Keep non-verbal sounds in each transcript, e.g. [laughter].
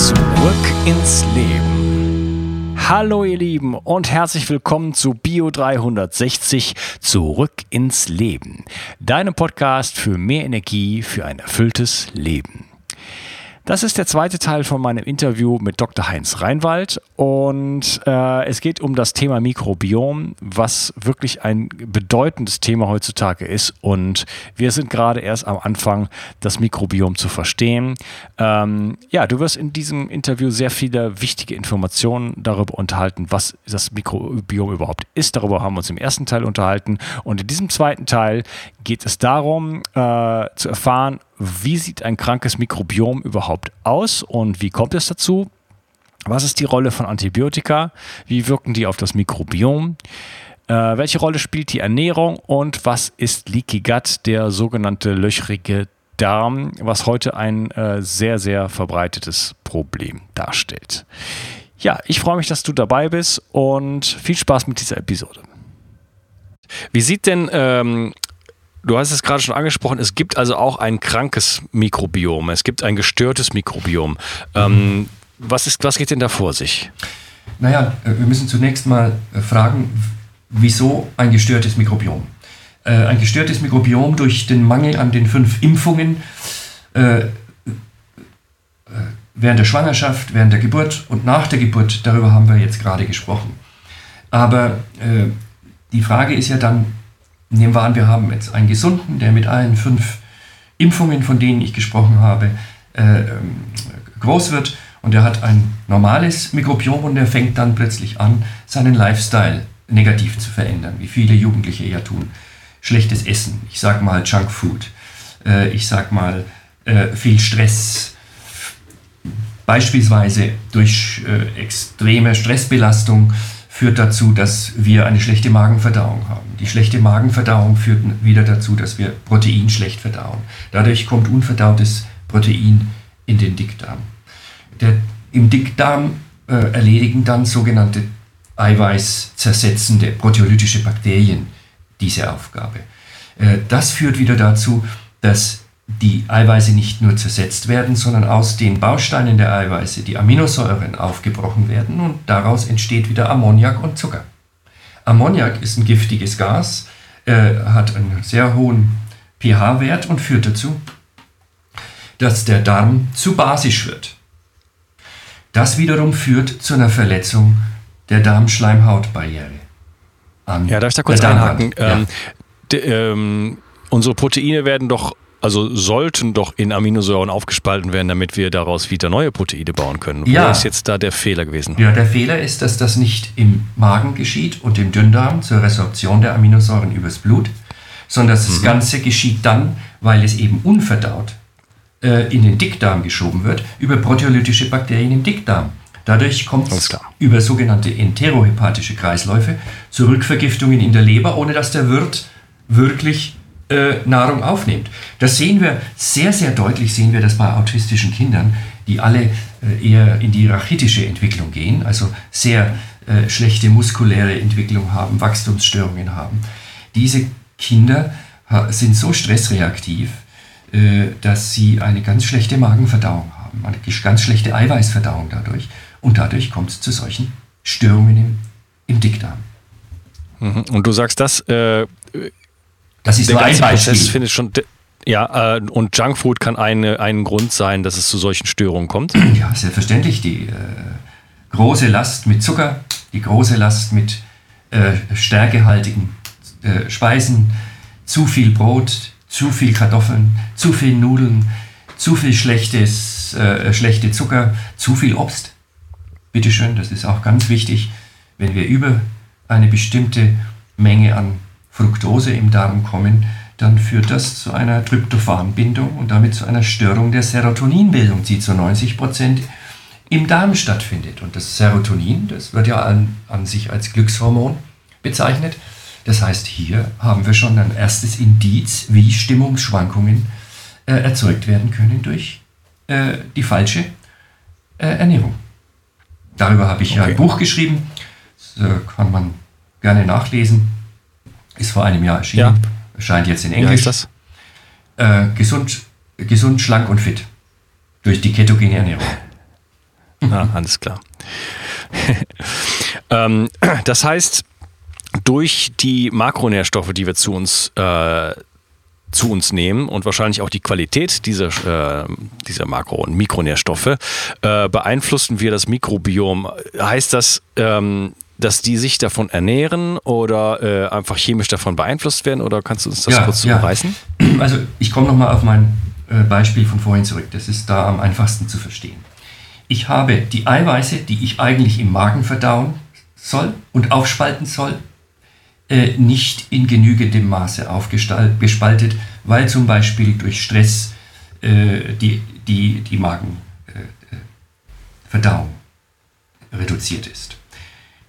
Zurück ins Leben. Hallo ihr Lieben und herzlich willkommen zu Bio 360 Zurück ins Leben. Deinem Podcast für mehr Energie für ein erfülltes Leben. Das ist der zweite Teil von meinem Interview mit Dr. Heinz Reinwald und äh, es geht um das Thema Mikrobiom, was wirklich ein bedeutendes Thema heutzutage ist und wir sind gerade erst am Anfang, das Mikrobiom zu verstehen. Ähm, ja, du wirst in diesem Interview sehr viele wichtige Informationen darüber unterhalten, was das Mikrobiom überhaupt ist. Darüber haben wir uns im ersten Teil unterhalten und in diesem zweiten Teil geht es darum äh, zu erfahren, wie sieht ein krankes Mikrobiom überhaupt aus und wie kommt es dazu? Was ist die Rolle von Antibiotika? Wie wirken die auf das Mikrobiom? Äh, welche Rolle spielt die Ernährung und was ist Leaky Gut, der sogenannte löchrige Darm, was heute ein äh, sehr, sehr verbreitetes Problem darstellt? Ja, ich freue mich, dass du dabei bist und viel Spaß mit dieser Episode. Wie sieht denn ähm, Du hast es gerade schon angesprochen, es gibt also auch ein krankes Mikrobiom, es gibt ein gestörtes Mikrobiom. Ähm, was, ist, was geht denn da vor sich? Naja, äh, wir müssen zunächst mal äh, fragen, wieso ein gestörtes Mikrobiom? Äh, ein gestörtes Mikrobiom durch den Mangel an den fünf Impfungen äh, während der Schwangerschaft, während der Geburt und nach der Geburt, darüber haben wir jetzt gerade gesprochen. Aber die Frage ist ja dann, Nehmen wir an, wir haben jetzt einen Gesunden, der mit allen fünf Impfungen, von denen ich gesprochen habe, äh, ähm, groß wird und er hat ein normales Mikrobiom und er fängt dann plötzlich an, seinen Lifestyle negativ zu verändern, wie viele Jugendliche ja tun. Schlechtes Essen, ich sag mal Junkfood, äh, ich sag mal äh, viel Stress, beispielsweise durch äh, extreme Stressbelastung führt dazu, dass wir eine schlechte Magenverdauung haben. Die schlechte Magenverdauung führt wieder dazu, dass wir Protein schlecht verdauen. Dadurch kommt unverdautes Protein in den Dickdarm. Der, Im Dickdarm äh, erledigen dann sogenannte eiweißzersetzende proteolytische Bakterien diese Aufgabe. Äh, das führt wieder dazu, dass die Eiweiße nicht nur zersetzt werden, sondern aus den Bausteinen der Eiweiße die Aminosäuren aufgebrochen werden und daraus entsteht wieder Ammoniak und Zucker. Ammoniak ist ein giftiges Gas, äh, hat einen sehr hohen pH-Wert und führt dazu, dass der Darm zu basisch wird. Das wiederum führt zu einer Verletzung der Darmschleimhautbarriere. Ja, darf ich da kurz einhaken? Ja. Ähm, ähm, unsere Proteine werden doch also sollten doch in Aminosäuren aufgespalten werden, damit wir daraus wieder neue Proteine bauen können. Ja. Wo ist jetzt da der Fehler gewesen? Ja, der Fehler ist, dass das nicht im Magen geschieht und im Dünndarm zur Resorption der Aminosäuren übers Blut, sondern das mhm. Ganze geschieht dann, weil es eben unverdaut äh, in den Dickdarm geschoben wird, über proteolytische Bakterien im Dickdarm. Dadurch kommt es über sogenannte enterohepatische Kreisläufe zu Rückvergiftungen in der Leber, ohne dass der Wirt wirklich äh, Nahrung aufnimmt. Das sehen wir sehr, sehr deutlich, sehen wir das bei autistischen Kindern, die alle äh, eher in die rachitische Entwicklung gehen, also sehr äh, schlechte muskuläre Entwicklung haben, Wachstumsstörungen haben. Diese Kinder sind so stressreaktiv, dass sie eine ganz schlechte Magenverdauung haben, eine ganz schlechte Eiweißverdauung dadurch. Und dadurch kommt es zu solchen Störungen im, im Dickdarm. Mhm. Und du sagst, das äh, das ist der nur ein Beispiel. Prozess findet schon ja, äh, und Junkfood kann eine, ein Grund sein, dass es zu solchen Störungen kommt? Ja, selbstverständlich. Die äh, große Last mit Zucker, die große Last mit äh, stärkehaltigen äh, Speisen, zu viel Brot, zu viel Kartoffeln, zu viel Nudeln, zu viel schlechtes, äh, schlechte Zucker, zu viel Obst. Bitteschön, das ist auch ganz wichtig. Wenn wir über eine bestimmte Menge an Fructose im Darm kommen, dann führt das zu einer Tryptophanbindung und damit zu einer Störung der Serotoninbildung, die zu 90 Prozent im Darm stattfindet. Und das Serotonin, das wird ja an, an sich als Glückshormon bezeichnet. Das heißt, hier haben wir schon ein erstes Indiz, wie Stimmungsschwankungen äh, erzeugt werden können durch äh, die falsche äh, Ernährung. Darüber habe ich okay. ein Buch geschrieben, das äh, kann man gerne nachlesen. Ist vor einem Jahr erschienen, ja. erscheint jetzt in Englisch. Wie heißt das? Äh, gesund, gesund, schlank und fit durch die ketogene Ernährung. [laughs] Ah, alles klar. [laughs] ähm, das heißt, durch die Makronährstoffe, die wir zu uns, äh, zu uns nehmen und wahrscheinlich auch die Qualität dieser, äh, dieser Makro- und Mikronährstoffe, äh, beeinflussen wir das Mikrobiom. Heißt das, ähm, dass die sich davon ernähren oder äh, einfach chemisch davon beeinflusst werden? Oder kannst du uns das ja, kurz ja. umreißen? Also ich komme nochmal auf mein äh, Beispiel von vorhin zurück. Das ist da am einfachsten zu verstehen. Ich habe die Eiweiße, die ich eigentlich im Magen verdauen soll und aufspalten soll, äh, nicht in genügendem Maße aufgespaltet, weil zum Beispiel durch Stress äh, die, die, die Magenverdauung reduziert ist.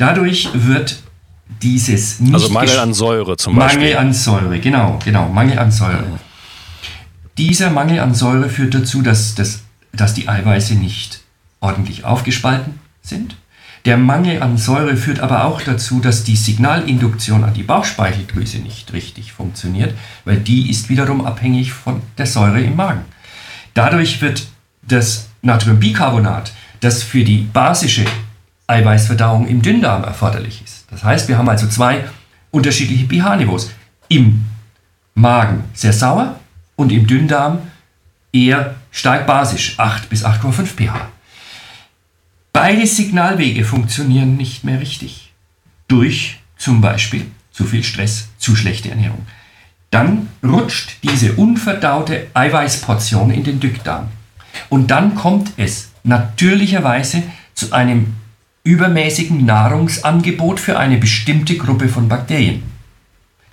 Dadurch wird dieses nicht Also Mangel an Säure zum Beispiel. Mangel an Säure, genau, genau, Mangel an Säure. Dieser Mangel an Säure führt dazu, dass, dass, dass die Eiweiße nicht ordentlich aufgespalten sind. Der Mangel an Säure führt aber auch dazu, dass die Signalinduktion an die Bauchspeicheldrüse nicht richtig funktioniert, weil die ist wiederum abhängig von der Säure im Magen. Dadurch wird das Natriumbicarbonat, das für die basische Eiweißverdauung im Dünndarm erforderlich ist. Das heißt, wir haben also zwei unterschiedliche pH-Niveaus. Im Magen sehr sauer und im Dünndarm eher stark basisch, 8 bis 8,5 pH. Beide Signalwege funktionieren nicht mehr richtig. Durch zum Beispiel zu viel Stress, zu schlechte Ernährung. Dann rutscht diese unverdaute Eiweißportion in den Dickdarm. Und dann kommt es natürlicherweise zu einem übermäßigen Nahrungsangebot für eine bestimmte Gruppe von Bakterien,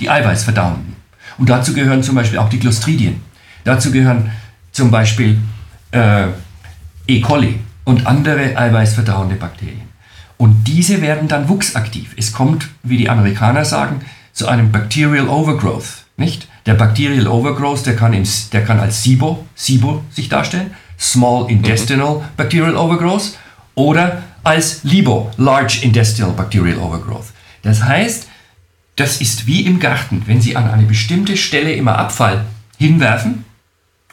die Eiweiß verdauen. Und dazu gehören zum Beispiel auch die Clostridien. Dazu gehören zum Beispiel äh, E. coli und andere eiweißverdauernde Bakterien. Und diese werden dann wuchsaktiv. Es kommt, wie die Amerikaner sagen, zu einem Bacterial Overgrowth. Nicht? Der Bacterial Overgrowth, der kann, im, der kann als SIBO, SIBO sich darstellen, Small Intestinal. Bacterial Overgrowth, oder als LIBO, Large Intestinal Bacterial Overgrowth. Das heißt, das ist wie im Garten. Wenn Sie an eine bestimmte Stelle immer Abfall hinwerfen,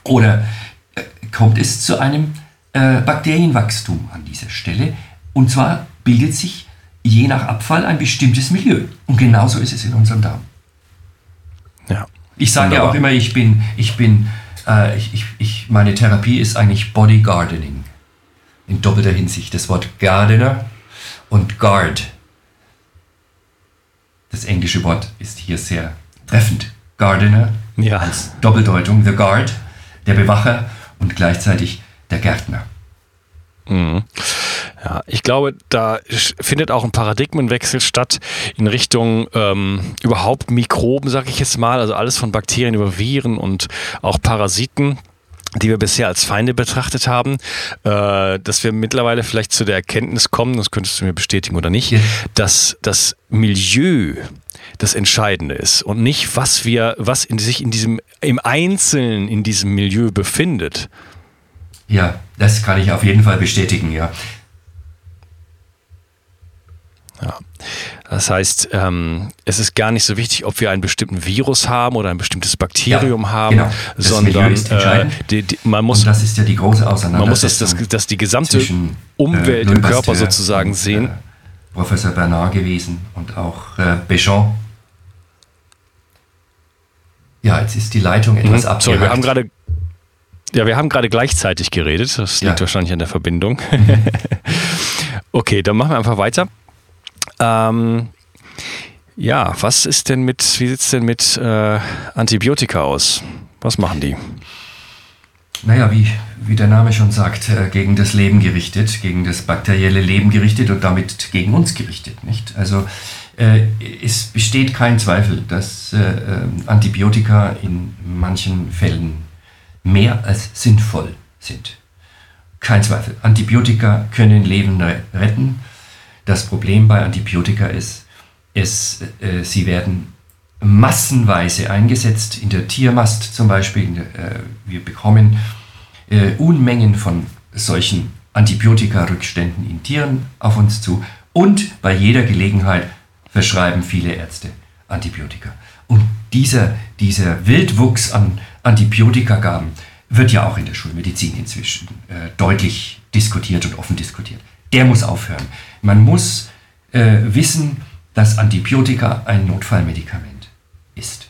oder äh, kommt es zu einem äh, Bakterienwachstum an dieser Stelle. Und zwar bildet sich je nach Abfall ein bestimmtes Milieu. Und genauso ist es in unserem Darm. Ja. Ich sage ja auch immer, ich bin, ich bin, äh, ich, ich, meine Therapie ist eigentlich Body Gardening. In doppelter Hinsicht. Das Wort Gardener und Guard das englische Wort ist hier sehr treffend. Gardener ja. als Doppeldeutung, the guard, der Bewacher und gleichzeitig der Gärtner. Mhm. Ja, ich glaube, da findet auch ein Paradigmenwechsel statt in Richtung ähm, überhaupt Mikroben, sage ich jetzt mal, also alles von Bakterien über Viren und auch Parasiten die wir bisher als Feinde betrachtet haben, äh, dass wir mittlerweile vielleicht zu der Erkenntnis kommen, das könntest du mir bestätigen oder nicht, dass das Milieu das Entscheidende ist und nicht, was wir, was in sich in diesem, im Einzelnen in diesem Milieu befindet. Ja, das kann ich auf jeden Fall bestätigen, ja. Ja. Das heißt, ähm, es ist gar nicht so wichtig, ob wir einen bestimmten Virus haben oder ein bestimmtes Bakterium ja, haben, genau. sondern äh, die, die, man muss. Und das ist ja die große Auseinandersetzung. Man muss das, das, das die gesamte zwischen, Umwelt äh, im Körper sozusagen und, sehen. Äh, Professor Bernard gewesen und auch äh, Béchamp. Ja, jetzt ist die Leitung etwas mhm. abgehakt. Sorry, wir haben gerade ja, wir haben gerade gleichzeitig geredet. Das liegt ja. wahrscheinlich an der Verbindung. [laughs] [laughs] Okay, dann machen wir einfach weiter. Ähm, ja, was ist denn mit, wie sieht es denn mit äh, Antibiotika aus? Was machen die? Naja, wie, wie der Name schon sagt, äh, gegen das Leben gerichtet, gegen das bakterielle Leben gerichtet und damit gegen uns gerichtet. Nicht? Also äh, es besteht kein Zweifel, dass äh, ähm, Antibiotika in manchen Fällen mehr als sinnvoll sind. kein Zweifel. Antibiotika können Leben retten. Das Problem bei Antibiotika ist, es, äh, sie werden massenweise eingesetzt, in der Tiermast zum Beispiel. Äh, wir bekommen äh, Unmengen von solchen Antibiotika-Rückständen in Tieren auf uns zu und bei jeder Gelegenheit verschreiben viele Ärzte Antibiotika. Und dieser, dieser Wildwuchs an Antibiotikagaben wird ja auch in der Schulmedizin inzwischen äh, deutlich diskutiert und offen diskutiert. Der muss aufhören. Man muss äh, wissen, dass Antibiotika ein Notfallmedikament ist.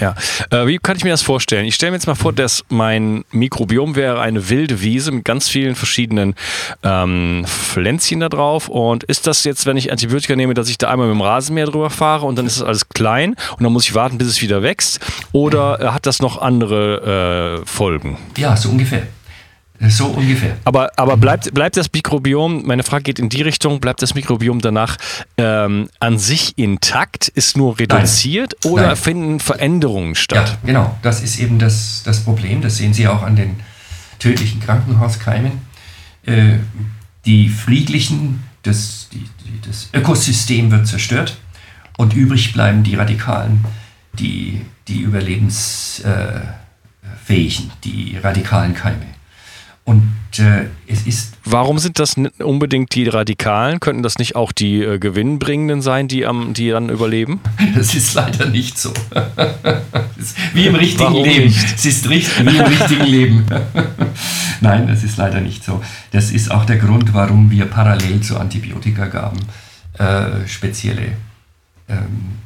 Ja, äh, wie kann ich mir das vorstellen? Ich stelle mir jetzt mal vor, dass mein Mikrobiom wäre eine wilde Wiese mit ganz vielen verschiedenen ähm, Pflänzchen da drauf. Und ist das jetzt, wenn ich Antibiotika nehme, dass ich da einmal mit dem Rasenmäher drüber fahre und dann ist das alles klein und dann muss ich warten, bis es wieder wächst? Oder äh, hat das noch andere äh, Folgen? Ja, so ungefähr. So ungefähr. Aber, aber bleibt, bleibt das Mikrobiom, meine Frage geht in die Richtung, bleibt das Mikrobiom danach ähm, an sich intakt, ist nur reduziert Nein. oder Nein. finden Veränderungen statt? Ja, genau. Das ist eben das, das Problem. Das sehen Sie auch an den tödlichen Krankenhauskeimen. Äh, die friedlichen, das, die, die, das Ökosystem wird zerstört und übrig bleiben die Radikalen, die, die überlebensfähigen, die radikalen Keime. Und äh, es ist. Warum sind das unbedingt die Radikalen? Könnten das nicht auch die äh, Gewinnbringenden sein, die, am, die dann überleben? [laughs] Das ist leider nicht so. [laughs] wie im richtigen Warum Leben. Nicht? Es ist richtig, wie im richtigen Leben. [laughs] Nein, das ist leider nicht so. Das ist auch der Grund, warum wir parallel zu Antibiotikagaben äh, spezielle ähm,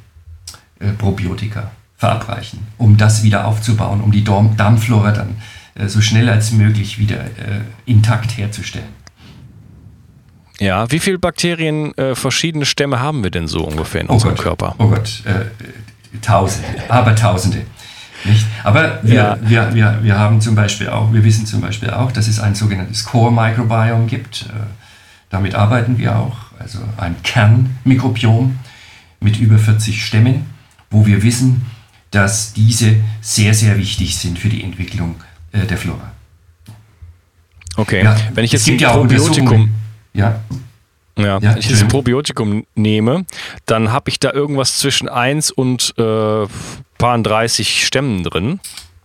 äh, Probiotika verabreichen, um das wieder aufzubauen, um die Darmflora dann äh, so schnell als möglich wieder äh, intakt herzustellen. Ja, wie viele Bakterien, äh, verschiedene Stämme haben wir denn so ungefähr in oh unserem Gott, Körper? Oh Gott, äh, Tausende, aber Tausende. Nicht? Aber wir, ja. wir, wir, wir haben zum Beispiel auch, wir wissen zum Beispiel auch, dass es ein sogenanntes Core Microbiome gibt. Äh, damit arbeiten wir auch, also ein Kernmikrobiom mit über 40 Stämmen, wo wir wissen, dass diese sehr, sehr wichtig sind für die Entwicklung äh, der Flora. Okay, ja, wenn ich jetzt ein ja Probiotikum, ja. Ja, ja, wenn ich jetzt ein Probiotikum nehme, dann habe ich da irgendwas zwischen 1 und äh, paar 30 Stämmen drin.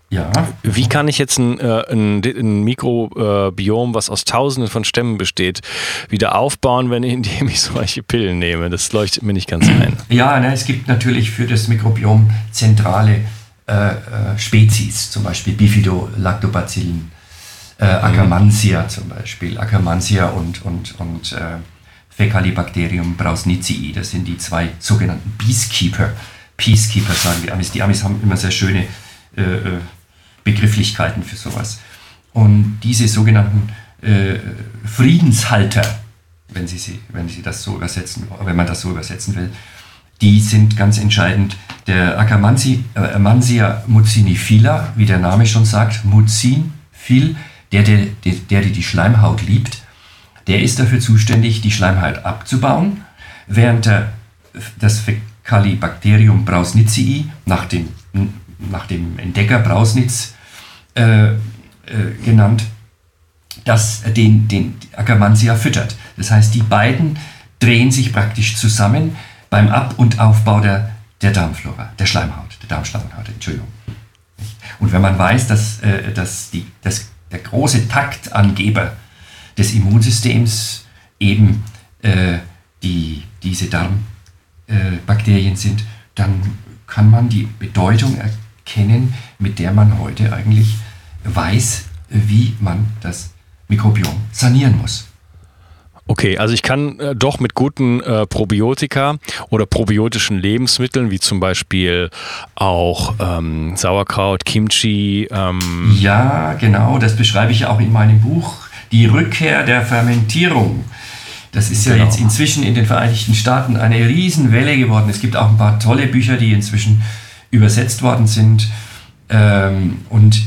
Ja. Wie kann ich jetzt ein, äh, ein, ein Mikrobiom, was aus tausenden von Stämmen besteht, wieder aufbauen, wenn ich, [laughs] indem ich solche Pillen nehme? Das leuchtet mir nicht ganz ein. Ja, ne, es gibt natürlich für das Mikrobiom zentrale äh, äh, Spezies, zum Beispiel Bifidolactobacillen, äh, Akkermansia zum Beispiel, Akkermansia und, und, und äh, Fecalibacterium brausnitzii, das sind die zwei sogenannten Peacekeeper. Peacekeeper sagen die Amis. Die Amis haben immer sehr schöne äh, äh Begrifflichkeiten für sowas. Und diese sogenannten äh, Friedenshalter, wenn Sie, sie, wenn Sie das so übersetzen, wenn man das so übersetzen will, die sind ganz entscheidend. Der Akkermansia äh, mucinifila, wie der Name schon sagt, Mucinfil, der, der, der, der die Schleimhaut liebt, der ist dafür zuständig, die Schleimhaut abzubauen, während der, das Fecalibacterium brausnitzii nach dem, nach dem Entdecker Brausnitz äh, äh, genannt, das den, den Akkermansia füttert. Das heißt, die beiden drehen sich praktisch zusammen, beim Ab- und Aufbau der, der Darmflora, der Schleimhaut, der Darmschleimhaut, Entschuldigung. Und wenn man weiß, dass, äh, dass, die, dass der große Taktangeber des Immunsystems eben äh, die, diese Darmbakterien äh, sind, dann kann man die Bedeutung erkennen, mit der man heute eigentlich weiß, wie man das Mikrobiom sanieren muss. Okay, also ich kann äh, doch mit guten äh, Probiotika oder probiotischen Lebensmitteln, wie zum Beispiel auch ähm, Sauerkraut, Kimchi. Ähm ja, genau, das beschreibe ich auch in meinem Buch. Die Rückkehr der Fermentierung. Das ist ja genau. jetzt inzwischen in den Vereinigten Staaten eine Riesenwelle geworden. Es gibt auch ein paar tolle Bücher, die inzwischen übersetzt worden sind. Ähm, und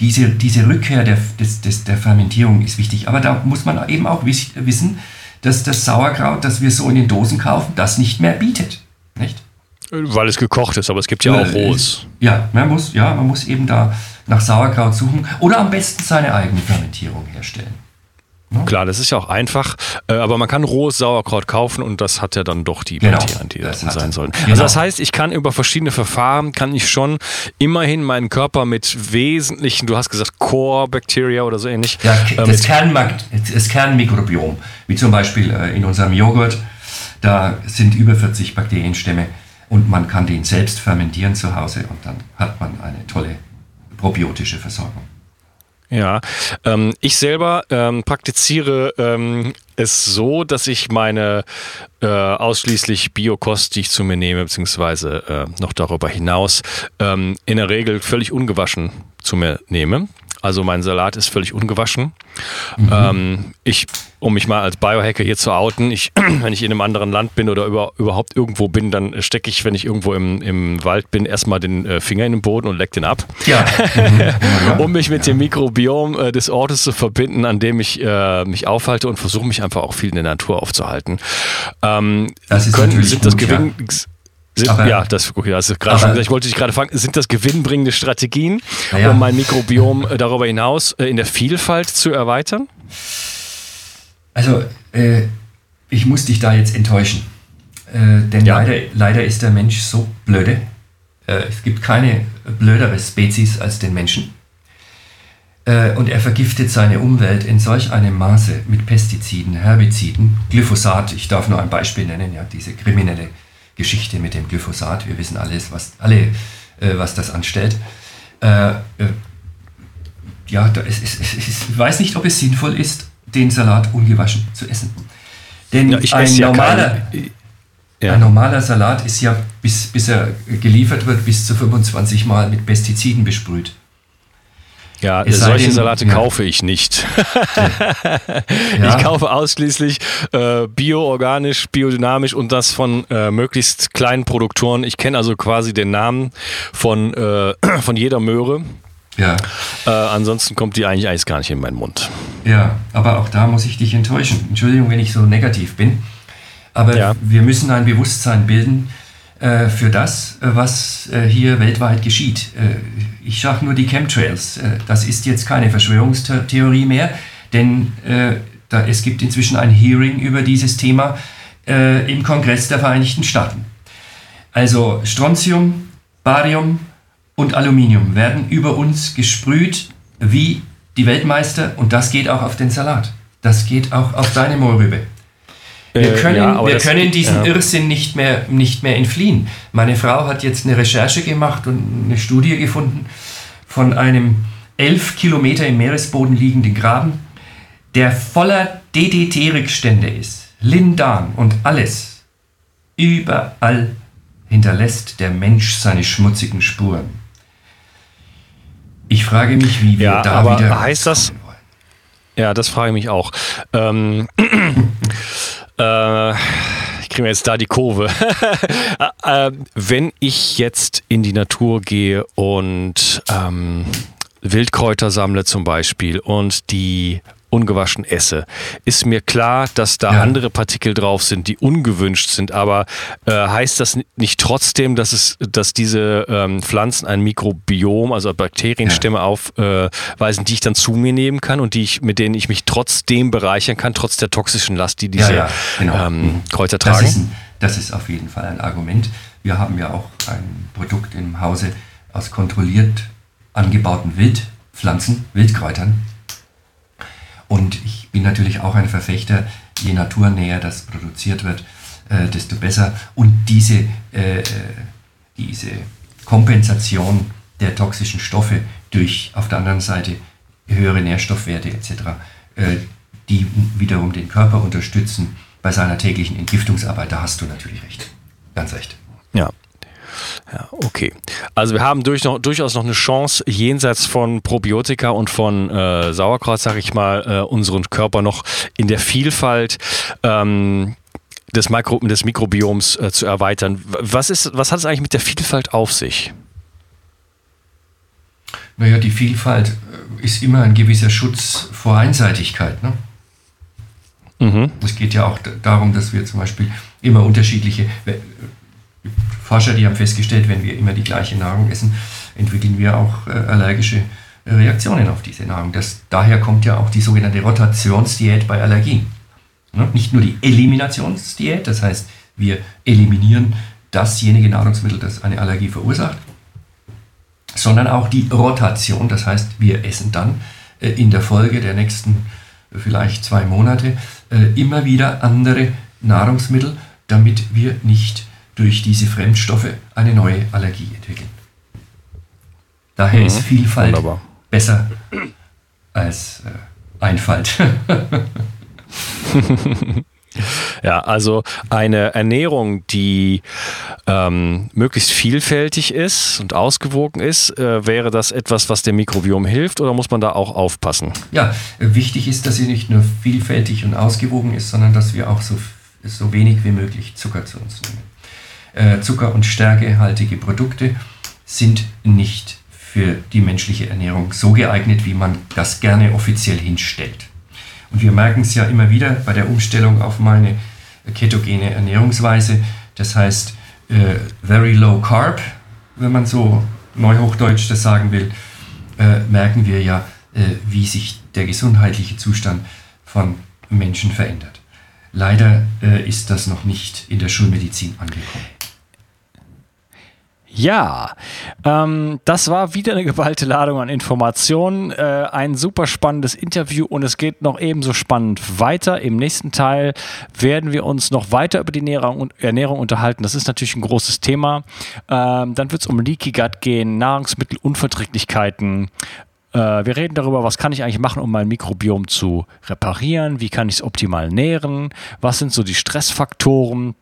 diese, diese Rückkehr der, des, des, der Fermentierung ist wichtig. Aber da muss man eben auch wissen, dass das Sauerkraut, das wir so in den Dosen kaufen, das nicht mehr bietet. Nicht? Weil es gekocht ist, aber es gibt ja auch rohes. Ja, man muss, ja, man muss eben da nach Sauerkraut suchen oder am besten seine eigene Fermentierung herstellen. Ne? Klar, das ist ja auch einfach, äh, aber man kann rohes Sauerkraut kaufen und das hat ja dann doch die genau, Bakterien, die das sein sollen. Genau. Also das heißt, ich kann über verschiedene Verfahren, kann ich schon immerhin meinen Körper mit wesentlichen, du hast gesagt Core-Bacteria oder so ähnlich. Ja, äh, das, Kernmark das Kernmikrobiom, wie zum Beispiel äh, in unserem Joghurt, da sind über 40 Bakterienstämme und man kann den selbst fermentieren zu Hause und dann hat man eine tolle probiotische Versorgung. Ja, ähm, ich selber ähm, praktiziere ähm, es so, dass ich meine äh, ausschließlich Biokost, die ich zu mir nehme, beziehungsweise äh, noch darüber hinaus, ähm, in der Regel völlig ungewaschen zu mir nehme. Also mein Salat ist völlig ungewaschen. Mhm. Ähm, ich, um mich mal als Biohacker hier zu outen, ich, [clears throat] wenn ich in einem anderen Land bin oder über, überhaupt irgendwo bin, dann stecke ich, wenn ich irgendwo im, im Wald bin, erstmal den äh, Finger in den Boden und leck den ab. Ja. [laughs] Mhm. um mich mit ja. dem Mikrobiom äh, des Ortes zu verbinden, an dem ich äh, mich aufhalte und versuche mich einfach auch viel in der Natur aufzuhalten. Ähm, das ist können, sind das Gewinn, ja. Sind, aber, ja, das, das ist gerade schon gesagt. Ich wollte dich gerade fragen, sind das gewinnbringende Strategien, ja. um mein Mikrobiom äh, darüber hinaus äh, in der Vielfalt zu erweitern? Also, äh, ich muss dich da jetzt enttäuschen. Äh, denn ja. leider, leider ist der Mensch so blöde. Äh, es gibt keine blödere Spezies als den Menschen. Äh, und er vergiftet seine Umwelt in solch einem Maße mit Pestiziden, Herbiziden, Glyphosat, ich darf nur ein Beispiel nennen, ja, diese kriminelle Geschichte mit dem Glyphosat. Wir wissen alles, was, alle, äh, was das anstellt. Äh, äh, ja, da ist, ist, ist, ich weiß nicht, ob es sinnvoll ist, den Salat ungewaschen zu essen. Denn ja, ein, normaler, ja. ein normaler Salat ist ja, bis, bis er geliefert wird, bis zu 25 Mal mit Pestiziden besprüht. Ja, es solche denn, Salate ja. kaufe ich nicht. [laughs] ja. Ich kaufe ausschließlich äh, bio-organisch, biodynamisch und das von äh, möglichst kleinen Produktoren. Ich kenne also quasi den Namen von, äh, [clears throat] von jeder Möhre. Ja. Äh, ansonsten kommt die eigentlich, eigentlich gar nicht in meinen Mund. Ja, aber auch da muss ich dich enttäuschen. Entschuldigung, wenn ich so negativ bin. Aber ja. wir müssen ein Bewusstsein bilden, für das, äh, was äh, hier weltweit geschieht. ich sage nur die Chemtrails. das ist jetzt keine Verschwörungstheorie mehr, denn da, es gibt inzwischen ein Hearing über dieses Thema im Kongress der Vereinigten Staaten. Also Strontium, Barium und Aluminium werden über uns gesprüht wie die Weltmeister und das geht auch auf den Salat. Das geht auch auf deine Mohrrübe. Wir können, ja, wir können diesen ja. Irrsinn nicht mehr, nicht mehr entfliehen. Meine Frau hat jetzt eine Recherche gemacht und eine Studie gefunden von einem elf Kilometer im Meeresboden liegenden Graben, der voller DDT-Rückstände ist. Lindan und alles. Überall hinterlässt der Mensch seine schmutzigen Spuren. Ich frage mich, wie wir ja, da aber wieder. Heißt das? Ja, das frage ich mich auch. Ähm, [clears throat] [laughs] Äh, ich kriege mir jetzt da die Kurve. [laughs] äh, wenn ich jetzt in die Natur gehe und ähm, Wildkräuter sammle zum Beispiel und die ungewaschen esse, ist mir klar, dass da ja. andere Partikel drauf sind, die ungewünscht sind. Aber äh, heißt das nicht trotzdem, dass es, dass diese ähm, Pflanzen ein Mikrobiom, also Bakterienstämme ja. aufweisen, die ich dann zu mir nehmen kann und die ich, mit denen ich mich trotzdem bereichern kann, trotz der toxischen Last, die diese ja, genau. ähm, mhm. Kräuter tragen? Das ist, das ist auf jeden Fall ein Argument. Wir haben ja auch ein Produkt im Hause aus kontrolliert angebauten Wildpflanzen, Wildkräutern, und ich bin natürlich auch ein Verfechter, je naturnäher das produziert wird, äh, desto besser. Und diese, äh, äh, diese Kompensation der toxischen Stoffe durch auf der anderen Seite höhere Nährstoffwerte etc., äh, die wiederum den Körper unterstützen bei seiner täglichen Entgiftungsarbeit, da hast du natürlich recht. Ganz recht. Ja, okay. Also wir haben durch noch, durchaus noch eine Chance, jenseits von Probiotika und von äh, Sauerkraut, sag ich mal, äh, unseren Körper noch in der Vielfalt ähm, des, Mikro, des Mikrobioms äh, zu erweitern. Was, ist, was hat es eigentlich mit der Vielfalt auf sich? Naja, die Vielfalt äh, ist immer ein gewisser Schutz vor Einseitigkeit. Ne? Mhm. Es geht ja auch darum, dass wir zum Beispiel immer unterschiedliche Forscher, die haben festgestellt, wenn wir immer die gleiche Nahrung essen, entwickeln wir auch äh, allergische äh, Reaktionen auf diese Nahrung. Das, daher kommt ja auch die sogenannte Rotationsdiät bei Allergien. Ne? Nicht nur die Eliminationsdiät, das heißt, wir eliminieren dasjenige Nahrungsmittel, das eine Allergie verursacht, sondern auch die Rotation, das heißt, wir essen dann äh, in der Folge der nächsten äh, vielleicht zwei Monate immer wieder andere Nahrungsmittel, damit wir nicht durch diese Fremdstoffe eine neue Allergie entwickeln. Daher mhm, ist Vielfalt wunderbar. besser als äh, Einfalt. [laughs] Ja, also eine Ernährung, die ähm, möglichst vielfältig ist und ausgewogen ist, äh, wäre das etwas, was dem Mikrobiom hilft oder muss man da auch aufpassen? Ja, wichtig ist, dass sie nicht nur vielfältig und ausgewogen ist, sondern dass wir auch so, so wenig wie möglich Zucker zu uns nehmen. Äh, Zucker- und stärkehaltige Produkte sind nicht für die menschliche Ernährung so geeignet, wie man das gerne offiziell hinstellt. Und wir merken es ja immer wieder bei der Umstellung auf meine ketogene Ernährungsweise. Das heißt, äh, very low carb, wenn man so neuhochdeutsch das sagen will, äh, merken wir ja, äh, wie sich der gesundheitliche Zustand von Menschen verändert. Leider äh, ist das noch nicht in der Schulmedizin angekommen. Ja, ähm, das war wieder eine geballte Ladung an Informationen. Äh, ein super spannendes Interview und es geht noch ebenso spannend weiter. Im nächsten Teil werden wir uns noch weiter über die Ernährung, Ernährung unterhalten. Das ist natürlich ein großes Thema. Ähm, dann wird es um Leaky Gut gehen, Nahrungsmittelunverträglichkeiten. Äh, wir reden darüber, was kann ich eigentlich machen, um mein Mikrobiom zu reparieren? Wie kann ich es optimal nähren? Was sind so die Stressfaktoren?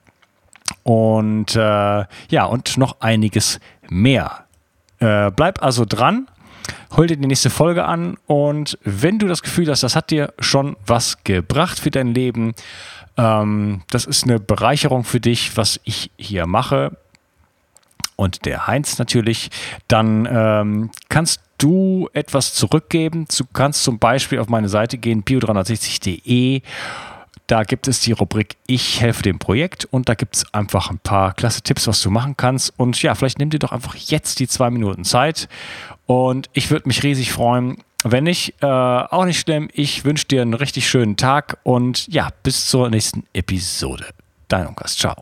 Und äh, ja, und noch einiges mehr. Äh, bleib also dran, hol dir die nächste Folge an und wenn du das Gefühl hast, das hat dir schon was gebracht für dein Leben, ähm, das ist eine Bereicherung für dich, was ich hier mache und der Heinz natürlich, dann ähm, kannst du etwas zurückgeben. Du kannst zum Beispiel auf meine Seite gehen, bio360.de da gibt es die Rubrik Ich helfe dem Projekt und da gibt es einfach ein paar klasse Tipps, was du machen kannst. Und ja, vielleicht nimm dir doch einfach jetzt die zwei Minuten Zeit. Und ich würde mich riesig freuen. Wenn nicht, äh, auch nicht schlimm. Ich wünsche dir einen richtig schönen Tag und ja, bis zur nächsten Episode. Dein Unkas. Ciao.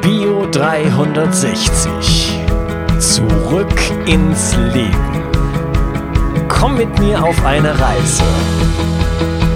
Bio 360. Zurück ins Leben. Komm mit mir auf eine Reise